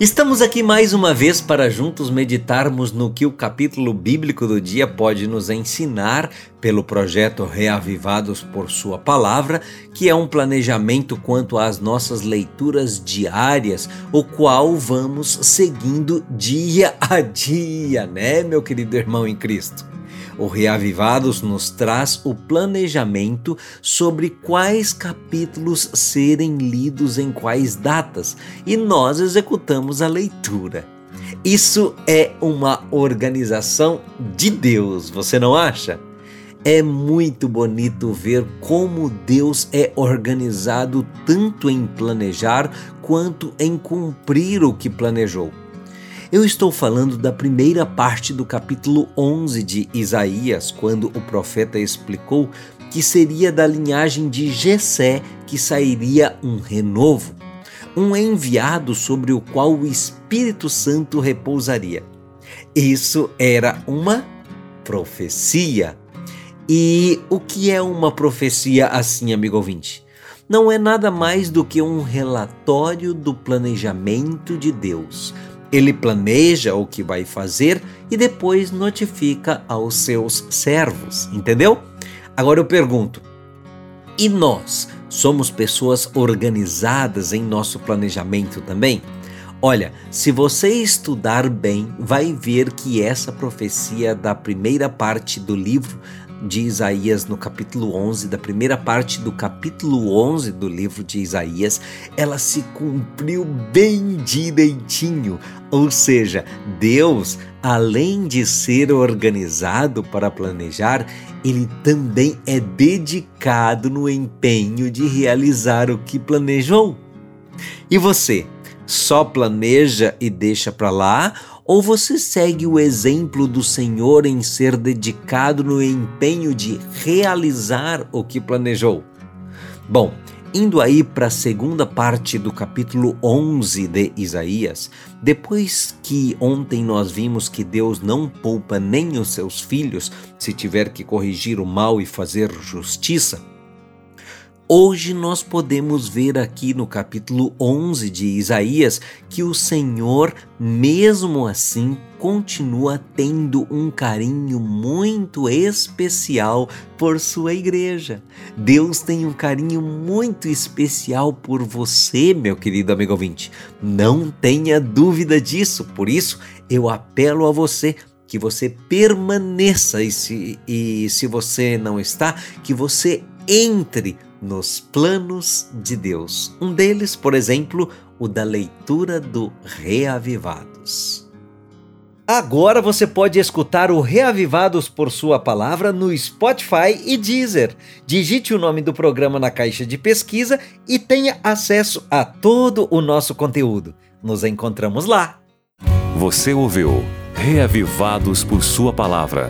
Estamos aqui mais uma vez para juntos meditarmos no que o capítulo bíblico do dia pode nos ensinar pelo projeto Reavivados por Sua Palavra, que é um planejamento quanto às nossas leituras diárias, o qual vamos seguindo dia a dia, né, meu querido irmão em Cristo? O Reavivados nos traz o planejamento sobre quais capítulos serem lidos em quais datas e nós executamos a leitura. Isso é uma organização de Deus, você não acha? É muito bonito ver como Deus é organizado tanto em planejar quanto em cumprir o que planejou. Eu estou falando da primeira parte do capítulo 11 de Isaías, quando o profeta explicou que seria da linhagem de Jessé que sairia um renovo, um enviado sobre o qual o Espírito Santo repousaria. Isso era uma profecia. E o que é uma profecia assim, amigo ouvinte? Não é nada mais do que um relatório do planejamento de Deus ele planeja o que vai fazer e depois notifica aos seus servos, entendeu? Agora eu pergunto: e nós somos pessoas organizadas em nosso planejamento também? Olha, se você estudar bem, vai ver que essa profecia da primeira parte do livro de Isaías no capítulo 11, da primeira parte do capítulo 11 do livro de Isaías, ela se cumpriu bem direitinho. Ou seja, Deus, além de ser organizado para planejar, ele também é dedicado no empenho de realizar o que planejou. E você, só planeja e deixa para lá ou você segue o exemplo do Senhor em ser dedicado no empenho de realizar o que planejou? Bom, indo aí para a segunda parte do capítulo 11 de Isaías, depois que ontem nós vimos que Deus não poupa nem os seus filhos se tiver que corrigir o mal e fazer justiça, Hoje nós podemos ver aqui no capítulo 11 de Isaías que o Senhor, mesmo assim, continua tendo um carinho muito especial por sua igreja. Deus tem um carinho muito especial por você, meu querido amigo ouvinte. Não tenha dúvida disso. Por isso, eu apelo a você que você permaneça e se, e se você não está, que você entre nos planos de Deus. Um deles, por exemplo, o da leitura do Reavivados. Agora você pode escutar o Reavivados por Sua Palavra no Spotify e Deezer. Digite o nome do programa na caixa de pesquisa e tenha acesso a todo o nosso conteúdo. Nos encontramos lá. Você ouviu Reavivados por Sua Palavra